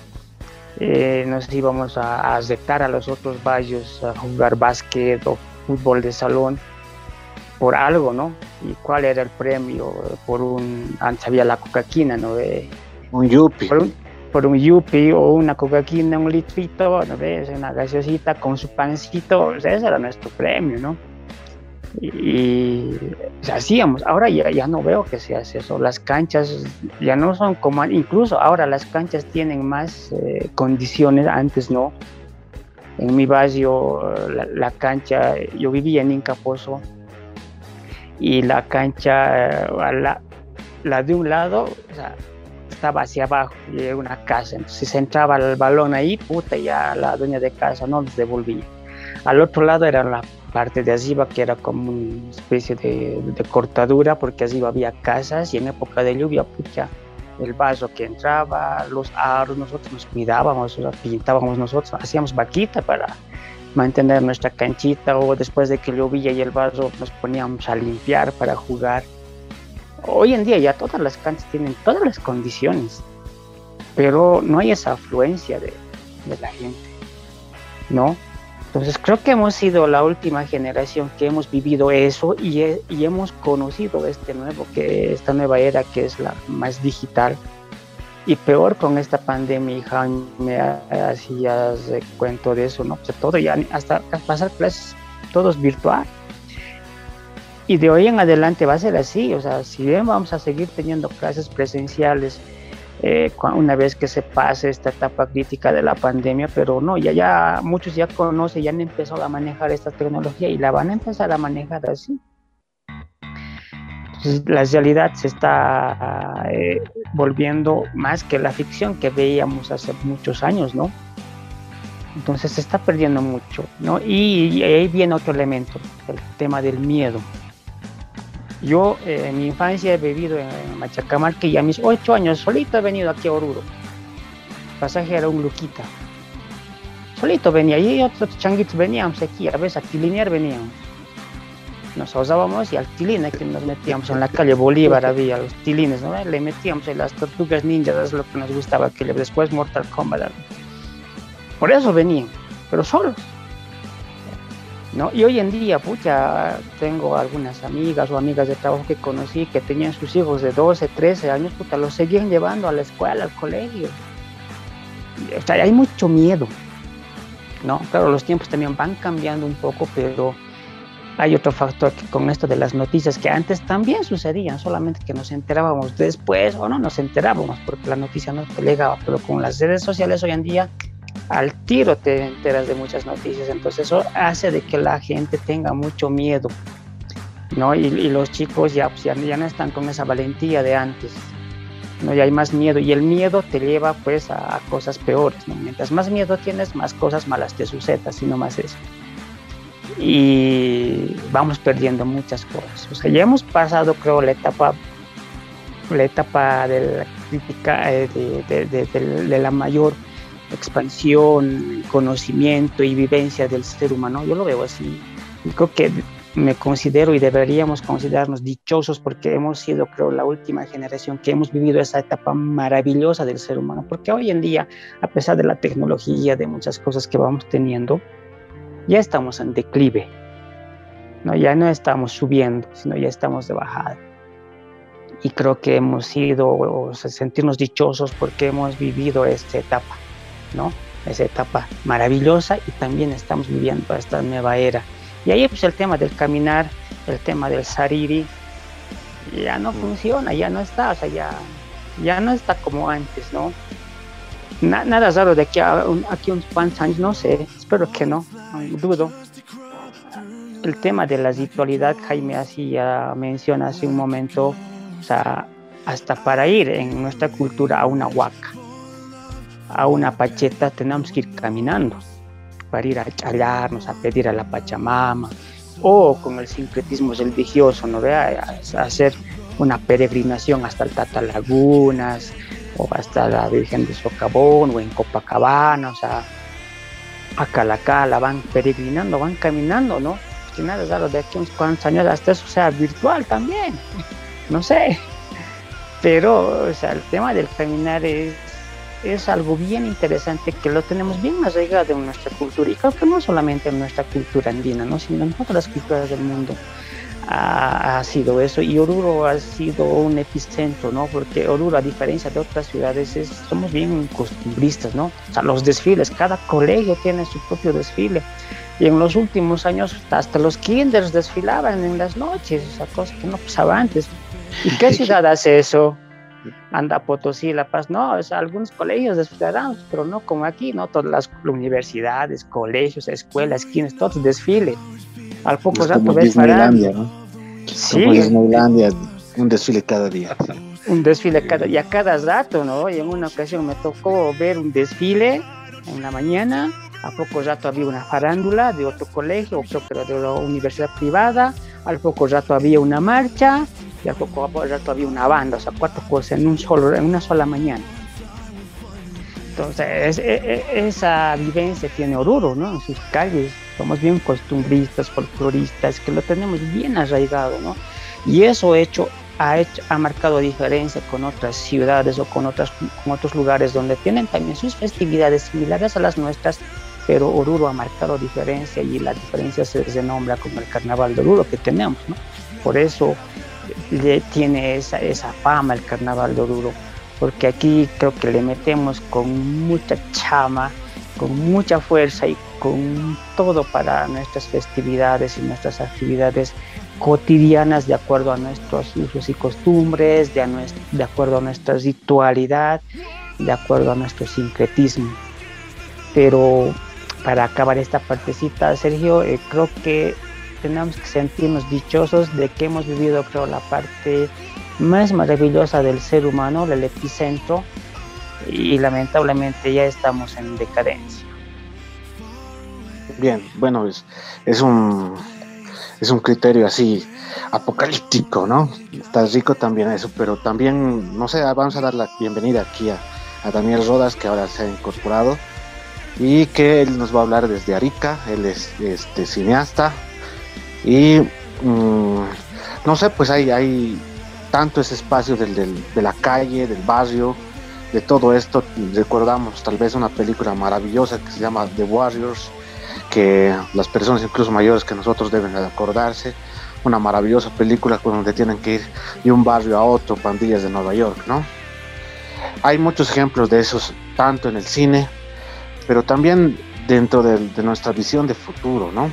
eh, nos íbamos a, a aceptar a los otros barrios a jugar básquet o fútbol de salón por algo, ¿no? ¿Y cuál era el premio? Por un, antes había la cocaquina, ¿no? De, un yupi. Por un, por un yupi o una cocaquina, un litrito, ¿no ves? Una gaseosita con su pancito, sea, ese era nuestro premio, ¿no? Y, y hacíamos, ahora ya, ya no veo que se hace eso, las canchas ya no son como, incluso ahora las canchas tienen más eh, condiciones, antes no. En mi barrio, la, la cancha, yo vivía en Incaposo, y la cancha, eh, la, la, de un lado, o sea, estaba hacia abajo y era una casa. Entonces, si se entraba el balón ahí, puta, ya la dueña de casa no nos devolvía. Al otro lado era la parte de arriba, que era como una especie de, cortadura, porque arriba había casas y en época de lluvia, pucha, el vaso que entraba, los aros, nosotros nos cuidábamos, pintábamos nosotros, hacíamos vaquita para mantener nuestra canchita o después de que llovía y el barro nos poníamos a limpiar para jugar. Hoy en día ya todas las canchas tienen todas las condiciones, pero no hay esa afluencia de la gente, ¿no? Entonces creo que hemos sido la última generación que hemos vivido eso y, y hemos conocido este nuevo, que esta nueva era que es la más digital, y peor con esta pandemia, Jaime, hacías cuento de eso, ¿no? Sea, todo ya, hasta pasar clases, todo es virtual. Y de hoy en adelante va a ser así, o sea, si bien vamos a seguir teniendo clases presenciales eh, una vez que se pase esta etapa crítica de la pandemia, pero no, ya, ya muchos ya conocen, ya han empezado a manejar esta tecnología y la van a empezar a manejar así la realidad se está eh, volviendo más que la ficción que veíamos hace muchos años, ¿no? Entonces se está perdiendo mucho, ¿no? Y ahí viene otro elemento, el tema del miedo. Yo eh, en mi infancia he vivido en, en Machacamarque y a mis ocho años solito he venido aquí a Oruro. Pasaje era un Luquita. Solito venía y otros changuitos veníamos aquí, a veces a tilinear veníamos nos usábamos y al tilín que nos metíamos en la calle Bolívar había los tilines, ¿no? Le metíamos en las tortugas ninjas, es lo que nos gustaba, que después Mortal Kombat. Por eso venían, pero solos. ¿No? Y hoy en día, pucha, tengo algunas amigas o amigas de trabajo que conocí que tenían sus hijos de 12, 13 años, puta, los seguían llevando a la escuela, al colegio. O sea, hay mucho miedo, ¿no? Claro, los tiempos también van cambiando un poco, pero hay otro factor que con esto de las noticias que antes también sucedían, solamente que nos enterábamos después o no nos enterábamos porque la noticia no te llegaba, pero con las redes sociales hoy en día al tiro te enteras de muchas noticias, entonces eso hace de que la gente tenga mucho miedo, ¿no? Y, los chicos ya, pues, ya, ya, no están con esa valentía de antes, ¿no? Ya hay más miedo y el miedo te lleva pues a, cosas peores, ¿no? Mientras más miedo tienes, más cosas malas te suceden, así más eso. Y vamos perdiendo muchas cosas. O sea, ya hemos pasado, creo, la etapa, la etapa de la crítica, eh, de, de, de la mayor expansión, conocimiento y vivencia del ser humano. Yo lo veo así. creo que me considero y deberíamos considerarnos dichosos porque hemos sido, creo, la última generación que hemos vivido esa etapa maravillosa del ser humano. Porque hoy en día, a pesar de la tecnología, de muchas cosas que vamos teniendo, ya estamos en declive. ¿no? Ya no estamos subiendo, sino ya estamos de bajada. Y creo que hemos sido, o sentirnos dichosos porque hemos vivido esta etapa. ¿No? Esa etapa maravillosa y también estamos viviendo esta nueva era. Y ahí pues el tema del caminar, el tema del sariri, ya no funciona, ya no está, o sea, ya, ya no está como antes, ¿no? nada raro de aquí a, aquí unos cuantos años, no sé, espero que no, dudo. El tema de la ritualidad, Jaime hacía menciona hace un momento, o sea, hasta para ir en nuestra cultura a una huaca a una pacheta tenemos que ir caminando para ir a challarnos, a pedir a la Pachamama, o con el sincretismo religioso, ¿no vea? A hacer una peregrinación hasta el Tata Lagunas, o hasta la Virgen de Socavón, o en Copacabana, o sea, a Calacala, van peregrinando, van caminando, ¿no? Si nada de aquí unos cuantos años hasta eso sea virtual también, no sé. Pero, o sea, el tema del caminar es es algo bien interesante que lo tenemos bien arraigado en nuestra cultura y creo que no solamente en nuestra cultura andina, ¿no? sino en todas las culturas del mundo ha, sido eso y Oruro ha sido un epicentro, ¿no? porque Oruro a diferencia de otras ciudades es, somos bien costumbristas, ¿no? o sea, los desfiles, cada colegio tiene su propio desfile y en los últimos años hasta los kinders desfilaban en las noches, esa cosa que no pasaba antes. ¿Y qué ciudad hace eso? Anda Potosí, La Paz, no, es algunos colegios de ciudadanos, pero no como aquí, no todas las universidades, colegios, escuelas, quienes todos desfilen. Al poco es rato ves ¿no? Sí. un desfile cada día. Un desfile cada y a cada rato, ¿no? Y en una ocasión me tocó ver un desfile en la mañana, a poco rato había una farándula de otro colegio, creo que era de la universidad privada, al poco rato había una marcha, y al poco rato había una banda, o sea, cuatro cosas en, un solo, en una sola mañana. Entonces, e, e, esa vivencia tiene Oruro, ¿no? En sus calles. Somos bien costumbristas, folcloristas, que lo tenemos bien arraigado, ¿no? Y eso hecho, ha, hecho, ha marcado diferencia con otras ciudades o con, otras, con otros lugares donde tienen también sus festividades similares a las nuestras, pero Oruro ha marcado diferencia y la diferencia se nombra como el Carnaval de Oruro que tenemos, ¿no? Por eso le tiene esa, esa fama el carnaval de Oruro, porque aquí creo que le metemos con mucha chama, con mucha fuerza y con todo para nuestras festividades y nuestras actividades cotidianas de acuerdo a nuestros usos y costumbres, de, de acuerdo a nuestra ritualidad, de acuerdo a nuestro sincretismo. Pero para acabar esta partecita, Sergio, eh, creo que tenemos que sentirnos dichosos de que hemos vivido, creo, la parte más maravillosa del ser humano, el epicentro, y lamentablemente ya estamos en decadencia. Bien, bueno, es, es un es un criterio así apocalíptico, ¿no? Está rico también eso, pero también, no sé, vamos a dar la bienvenida aquí a, a Daniel Rodas, que ahora se ha incorporado y que él nos va a hablar desde Arica, él es este cineasta, y mm, no sé, pues hay, hay tanto ese espacio del, de la calle, del barrio, de todo esto. Recordamos tal vez una película maravillosa que se llama The Warriors, que las personas incluso mayores que nosotros deben acordarse. Una maravillosa película donde tienen que ir de un barrio a otro, pandillas de Nueva York, ¿no? Hay muchos ejemplos de esos, tanto en el cine, pero también dentro de, de nuestra visión de futuro, ¿no?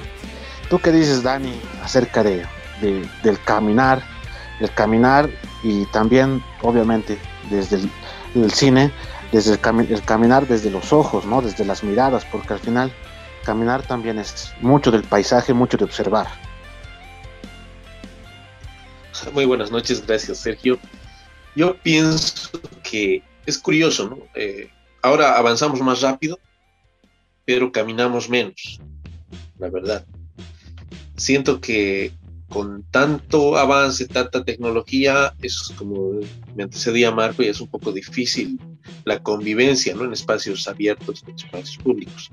¿Tú qué dices, Dani, acerca de, del caminar? El caminar y también, obviamente, desde el, cine, desde el, caminar desde los ojos, ¿no? Desde las miradas, porque al final caminar también es mucho del paisaje, mucho de observar. Muy buenas noches, gracias Sergio. Yo pienso que es curioso, ¿no? Eh, ahora avanzamos más rápido, pero caminamos menos, la verdad. Siento que con tanto avance, tanta tecnología, es como me antecedía Marco y es un poco difícil la convivencia ¿no? en espacios abiertos, en espacios públicos.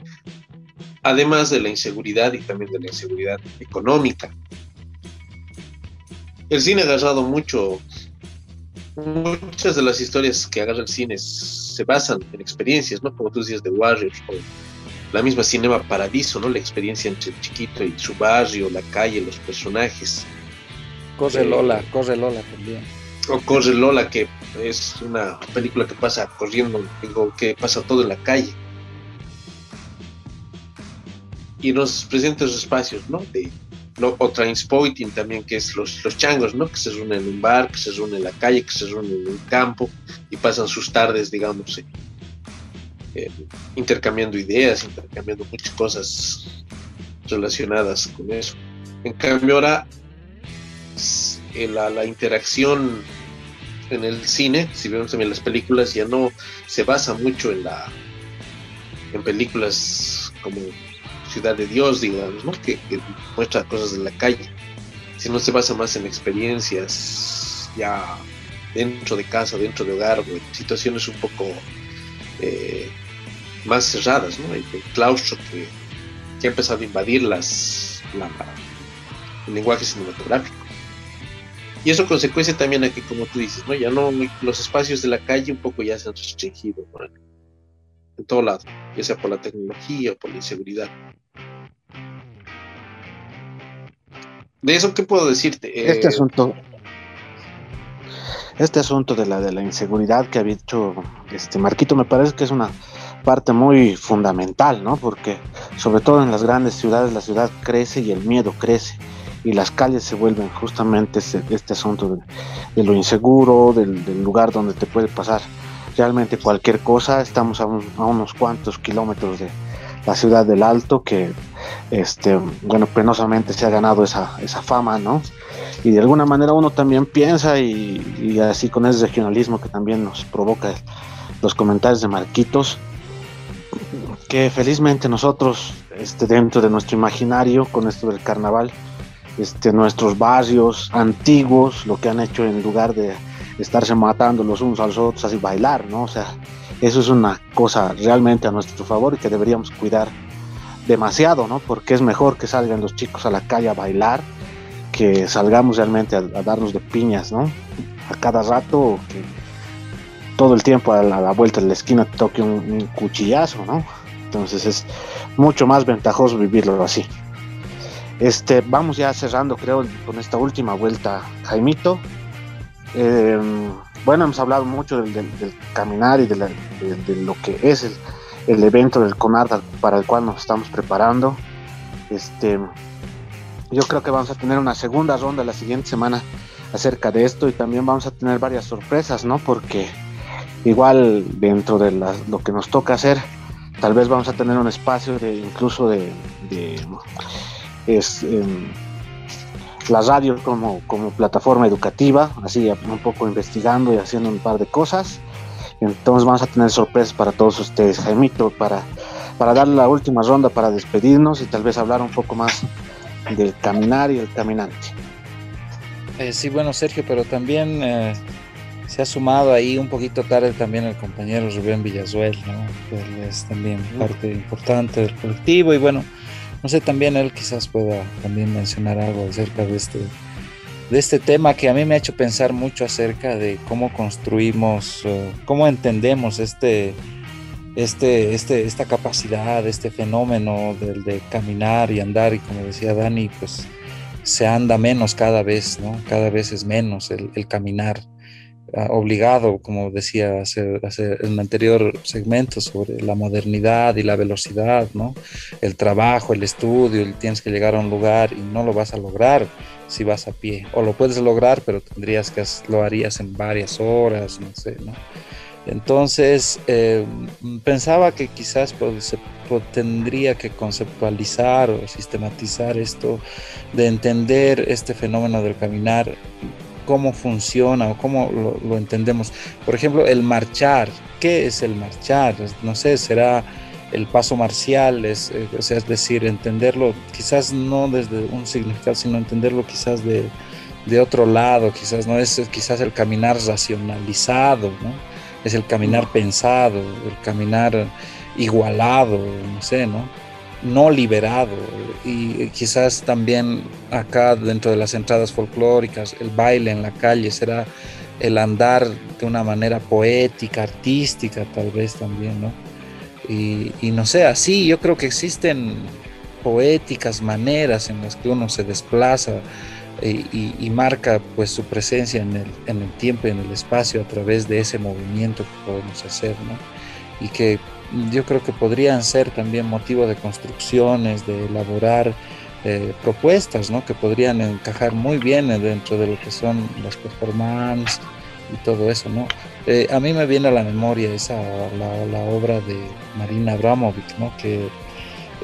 Además de la inseguridad y también de la inseguridad económica. El cine ha agarrado mucho, muchas de las historias que agarra el cine se basan en experiencias, ¿no? Como tú decías, de Warriors o la misma Cinema Paradiso, ¿no? La experiencia entre el chiquito y su barrio, la calle, los personajes. Corre Lola, Corre Lola también. O Corre Lola, que es una película que pasa corriendo, digo, que pasa todo en la calle. Y nos presenta esos espacios, ¿no? De, o Transporting también, que es los, los changos, ¿no? Que se reúnen en un bar, que se reúnen en la calle, que se reúnen en un campo y pasan sus tardes, digamos, eh, intercambiando ideas, intercambiando muchas cosas relacionadas con eso. En cambio ahora eh, la, interacción en el cine, si vemos también las películas, ya no se basa mucho en la en películas como Ciudad de Dios, digamos, que, que muestra cosas de la calle, sino se basa más en experiencias ya dentro de casa, dentro de hogar, situaciones un poco eh, más cerradas, ¿no? El, claustro que, ha empezado a invadir las, el lenguaje cinematográfico. Y eso consecuencia también a que, como tú dices, ¿no? Ya no, los espacios de la calle un poco ya se han restringido, En todo lado, ya sea por la tecnología o por la inseguridad. De eso, ¿qué puedo decirte? Este eh, asunto, este asunto de la de la inseguridad que ha dicho este Marquito me parece que es una parte muy fundamental, ¿no? Porque sobre todo en las grandes ciudades la ciudad crece y el miedo crece y las calles se vuelven justamente este, este asunto de, lo inseguro, del, lugar donde te puede pasar realmente cualquier cosa. Estamos a, unos cuantos kilómetros de la ciudad del Alto que, este, bueno, penosamente se ha ganado esa, esa fama, ¿no? y de alguna manera uno también piensa y, así con ese regionalismo que también nos provoca los comentarios de Marquitos, que felizmente nosotros este, dentro de nuestro imaginario con esto del carnaval, este, nuestros barrios antiguos, lo que han hecho en lugar de estarse matando los unos a los otros, así bailar, ¿no? O sea, eso es una cosa realmente a nuestro favor y que deberíamos cuidar demasiado, ¿no? Porque es mejor que salgan los chicos a la calle a bailar que salgamos realmente a, darnos de piñas, ¿no? A cada rato, que todo el tiempo a la, vuelta de la esquina toque un, cuchillazo, ¿no? Entonces es mucho más ventajoso vivirlo así. Este, vamos ya cerrando, creo, con esta última vuelta, Jaimito. Em, bueno, hemos hablado mucho del, caminar y de, lo que es el, evento del CONARD para el cual nos estamos preparando. Este, yo creo que vamos a tener una segunda ronda la siguiente semana acerca de esto y también vamos a tener varias sorpresas, ¿no? Porque igual dentro de lo que nos toca hacer, tal vez vamos a tener un espacio de incluso de, es, em, la radio como, como plataforma educativa, así un poco investigando y haciendo un par de cosas. Entonces vamos a tener sorpresas para todos ustedes, Jaimito, para, para dar la última ronda para despedirnos y tal vez hablar un poco más del caminar y el caminante. Eh, sí, bueno, Sergio, pero también eh, se ha sumado ahí un poquito tarde también el compañero Rubén Villazuel, ¿no? Que es también parte importante del colectivo y bueno, no sé, también él quizás pueda también mencionar algo acerca de este, de este tema que a mí me ha hecho pensar mucho acerca de cómo construimos, eh, cómo entendemos este este, este, esta capacidad, este fenómeno del de caminar y andar, y como decía Dani, pues se anda menos cada vez, ¿no? Cada vez es menos el, caminar ah, obligado, como decía hace, en el anterior segmento, sobre la modernidad y la velocidad, ¿no? El trabajo, el estudio, tienes que llegar a un lugar y no lo vas a lograr si vas a pie, o lo puedes lograr, pero tendrías que lo harías en varias horas, no sé, ¿no? Entonces, eh, pensaba que quizás se tendría que conceptualizar o sistematizar esto, de entender este fenómeno del caminar, cómo funciona o cómo lo, lo entendemos. Por ejemplo, el marchar. ¿Qué es el marchar? No sé, será el paso marcial, es, eh, o sea, es decir, entenderlo quizás no desde un significado, sino entenderlo quizás de, de otro lado, quizás no es quizás el caminar racionalizado, ¿no? es el caminar pensado, el caminar igualado, no sé, ¿no? No liberado. Y quizás también acá dentro de las entradas folclóricas, el baile en la calle será el andar de una manera poética, artística, tal vez también, ¿no? Y, no sé, así yo creo que existen poéticas maneras en las que uno se desplaza y, y, marca pues su presencia en el, en el, tiempo y en el espacio a través de ese movimiento que podemos hacer, ¿no? Y que yo creo que podrían ser también motivo de construcciones, de elaborar eh, propuestas, ¿no? Que podrían encajar muy bien dentro de lo que son las performances y todo eso, ¿no? Eh, a mí me viene a la memoria esa, la, la obra de Marina Abramovic, ¿no? Que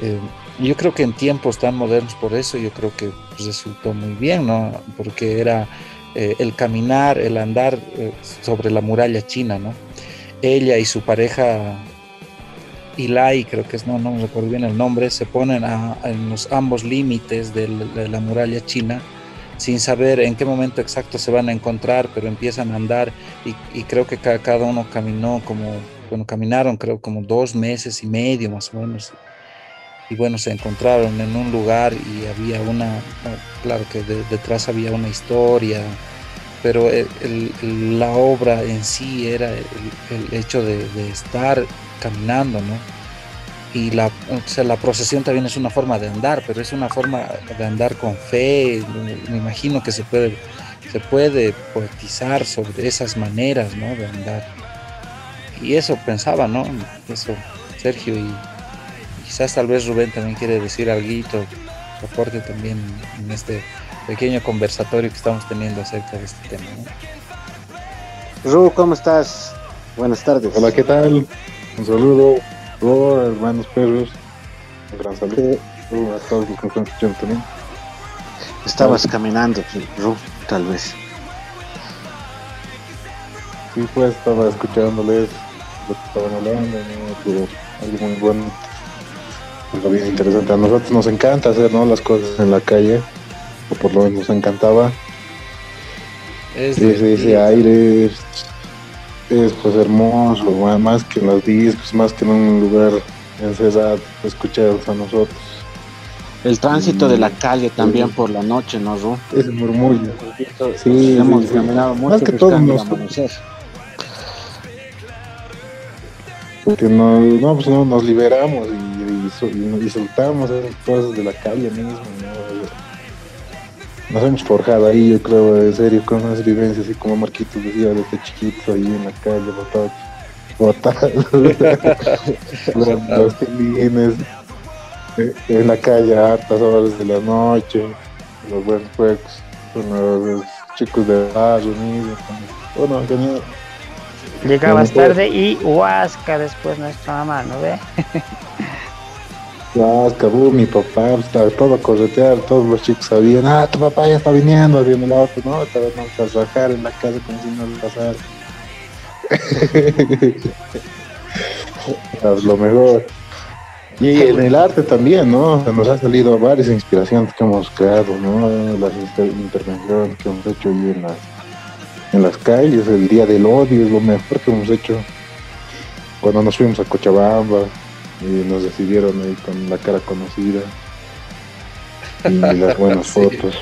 eh, yo creo que en tiempos tan modernos por eso yo creo que pues, resultó muy bien, ¿no? Porque era eh, el caminar, el andar eh, sobre la muralla china, ¿no? Ella y su pareja Ilai, creo que es, no, no me recuerdo bien el nombre, se ponen en los ambos límites de la, muralla china sin saber en qué momento exacto se van a encontrar, pero empiezan a andar y, creo que cada, uno caminó como, bueno, caminaron creo como dos meses y medio más o menos. Y bueno, se encontraron en un lugar y había una, claro que de, detrás había una historia, pero el, la obra en sí era el, hecho de, estar caminando, ¿no? Y la, o sea, la procesión también es una forma de andar, pero es una forma de andar con fe, me imagino que se puede, se puede poetizar sobre esas maneras, ¿no? De andar. Y eso pensaba, ¿no? Eso, Sergio y quizás tal vez Rubén también quiere decir algo, aporte también en este pequeño conversatorio que estamos teniendo acerca de este tema. ¿no? Ru, ¿cómo estás? Buenas tardes. Hola, ¿qué tal? Un saludo, Ru, hermanos perros. Un gran saludo a todos los que están escuchando también. Estabas ah, caminando, Ru, tal vez. Sí, pues estaba escuchándoles lo que estaban hablando, ¿no? Pero algo muy bueno algo bien interesante. A nosotros nos encanta hacer ¿no? las cosas en la calle, o por lo menos nos encantaba. Es ese, ese aire es, es, pues hermoso, más que en los discos, más que en un lugar encerrado, escuchar a nosotros. El tránsito mm, de la calle también sí. por la noche, ¿no, Ru? Ese murmullo. Sí, hemos sí, caminado mucho más que todo nos, porque no, no, pues no, nos liberamos y, y, y disfrutamos esas cosas de la calle mismo. ¿no? Nos hemos forjado ahí, yo creo, en serio, con unas vivencias, así como Marquitos decía, desde chiquito ahí en la calle, botados, botados. los, los telines, eh, en la calle a altas horas de la noche, los buenos juegos con los chicos de barrio, bueno, genial. Llegabas tarde y Huasca después nuestra mamá, ¿no ve? Huasca, uh, mi papá estaba a corretear, todos los chicos sabían, ah, tu papá ya está viniendo, haciendo el auto, no, te vamos a trabajar en la casa como si no le pasara. lo mejor. Y en el arte también, ¿no? Nos ha salido varias inspiraciones que hemos creado, ¿no? Las intervenciones que hemos hecho ahí en las en las calles, el día del odio es lo mejor que hemos hecho. Cuando nos fuimos a Cochabamba y nos recibieron ahí con la cara conocida y las buenas sí. fotos.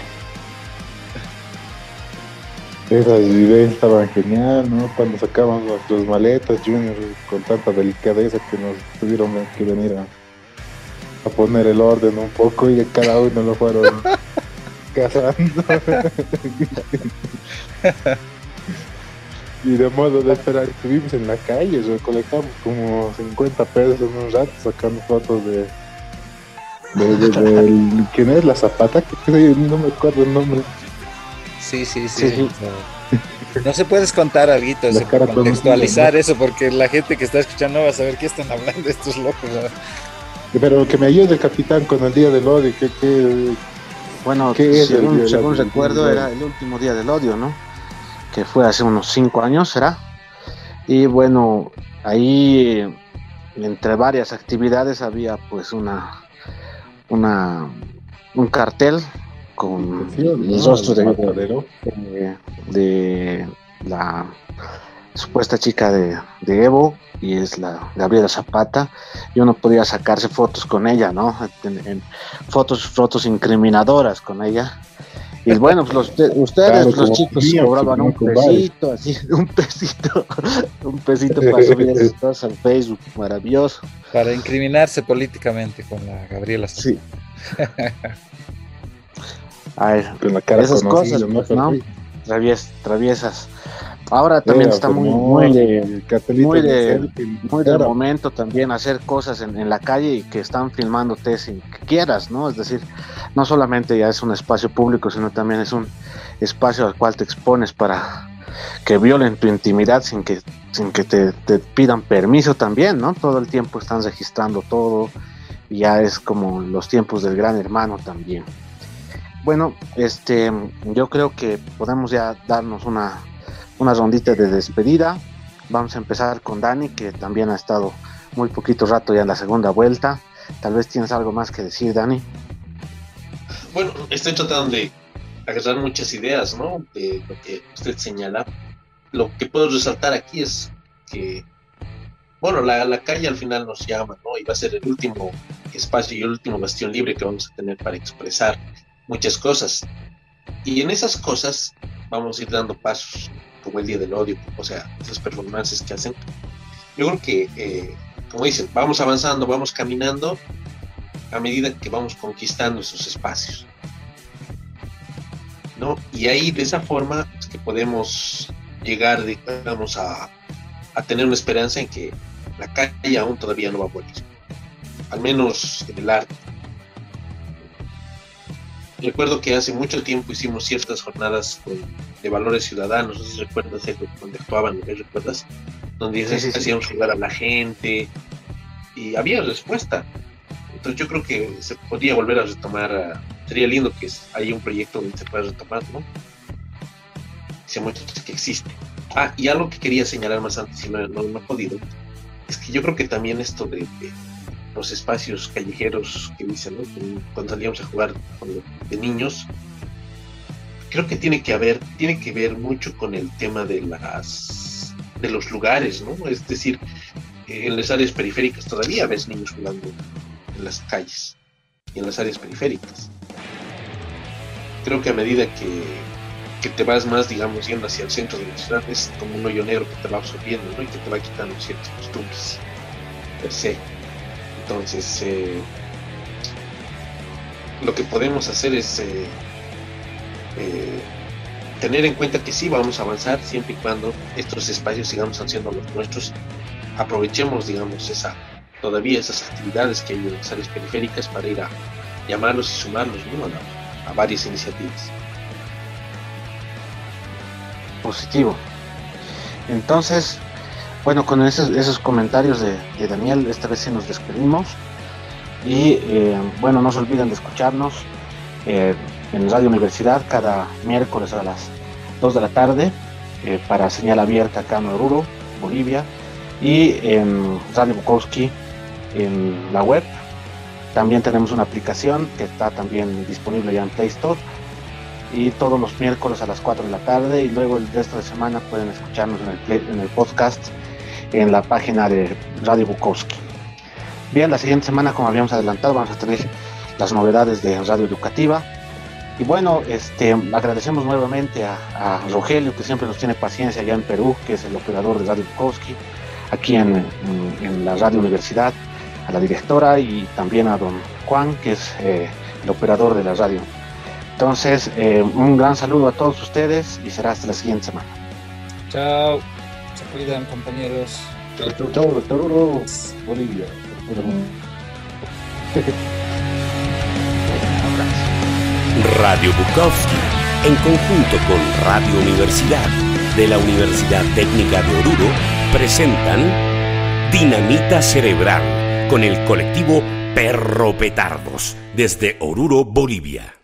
Esas ideas estaban genial, ¿no? Cuando sacábamos nuestras maletas, Junior, con tanta delicadeza que nos tuvieron que venir a, a poner el orden un poco y cada uno lo fueron cazando. Y de modo de esperar, estuvimos en la calle, recolectamos como 50 pesos en un rato sacando fotos de. de, de, de, de ¿Quién es? La Zapata, que no me acuerdo el nombre. Sí, sí, sí. sí. No se puedes contar algo, contextualizar eso, porque la gente que está escuchando no va a saber qué están hablando estos locos. Pero que me ayude el capitán con el día del odio. ¿qué, qué, bueno, según, según recuerdo, era el último día del odio, ¿no? Que fue hace unos cinco años, ¿será? Y bueno, ahí entre varias actividades había pues una, una un cartel con el rostro de, de, la supuesta chica de, Evo y es la Gabriela Zapata y uno podía sacarse fotos con ella, ¿no? En, fotos, fotos incriminadoras con ella. Y bueno, pues los, ustedes, los chicos, cobraban un pesito, así, un pesito, un pesito para subir esas cosas al Facebook, maravilloso. Para incriminarse políticamente con la Gabriela. Sí. La cara esas cosas, pues, ¿no? traviesas. Ahora también está muy, muy, de, muy, de, muy del momento también hacer cosas en, la calle y que están filmándote sin que quieras, ¿no? Es decir, no solamente ya es un espacio público, sino también es un espacio al cual te expones para que violen tu intimidad sin que, sin que te, te pidan permiso también, ¿no? Todo el tiempo están registrando todo y ya es como los tiempos del gran hermano también. Bueno, este, yo creo que podemos ya darnos una una rondita de despedida. Vamos a empezar con Dani, que también ha estado muy poquito rato ya en la segunda vuelta. Tal vez tienes algo más que decir, Dani. Bueno, estoy tratando de agarrar muchas ideas, ¿no? De lo que usted señala. Lo que puedo resaltar aquí es que, bueno, la, la calle al final nos llama, ¿no? Y va a ser el último espacio y el último bastión libre que vamos a tener para expresar muchas cosas. Y en esas cosas vamos a ir dando pasos como el Día del Odio, o sea, esas performances que hacen. Yo creo que, eh, como dicen, vamos avanzando, vamos caminando a medida que vamos conquistando esos espacios. ¿no? Y ahí de esa forma es que podemos llegar, digamos, a, a tener una esperanza en que la calle aún todavía no va a morir, al menos en el arte. Recuerdo que hace mucho tiempo hicimos ciertas jornadas de valores ciudadanos, no sé si recuerdas donde actuaban, recuerdas? Donde hacíamos jugar a la gente y había respuesta. Entonces yo creo que se podría volver a retomar, sería lindo que haya un proyecto donde se pueda retomar, ¿no? Se muestra que existe. Ah, y algo que quería señalar más antes y no, no, he podido, es que yo creo que también esto de los espacios callejeros que dicen, ¿no? cuando salíamos a jugar de niños, creo que tiene que haber, tiene que ver mucho con el tema de las de los lugares, ¿no? Es decir, en las áreas periféricas todavía ves niños jugando en las calles y en las áreas periféricas. Creo que a medida que, que te vas más, digamos, yendo hacia el centro de la ciudad, es como un hoyo negro que te va absorbiendo, ¿no? Y que te va quitando ciertas costumbres per se. Entonces, eh, lo que podemos hacer es eh, eh, tener en cuenta que sí vamos a avanzar siempre y cuando estos espacios sigamos haciendo los nuestros. Aprovechemos, digamos, esa, todavía esas actividades que hay en las áreas periféricas para ir a llamarlos y sumarlos a, varias iniciativas. Positivo. Entonces, bueno, con esos, comentarios de, Daniel, esta vez sí nos despedimos. Y eh, bueno, no se olviden de escucharnos eh, en Radio Universidad cada miércoles a las 2 de la tarde eh, para señal abierta acá en Oruro, Bolivia. Y en Radio Bukowski en la web. También tenemos una aplicación que está también disponible ya en Play Store. Y todos los miércoles a las 4 de la tarde. Y luego el resto de semana pueden escucharnos en el, en el podcast en la página de Radio Bukowski. Bien, la siguiente semana, como habíamos adelantado, vamos a tener las novedades de Radio Educativa. Y bueno, este, agradecemos nuevamente a, Rogelio, que siempre nos tiene paciencia allá en Perú, que es el operador de Radio Bukowski, aquí en, la Radio Universidad, a la directora y también a don Juan, que es eh, el operador de la radio. Entonces, eh, un gran saludo a todos ustedes y será hasta la siguiente semana. Chao. Se cuidan, compañeros. Chau, chau, chau, Bolivia. Radio Bukowski en conjunto con Radio Universidad de la Universidad Técnica de Oruro, presentan Dinamita Cerebral con el colectivo Perro Petardos desde Oruro, Bolivia.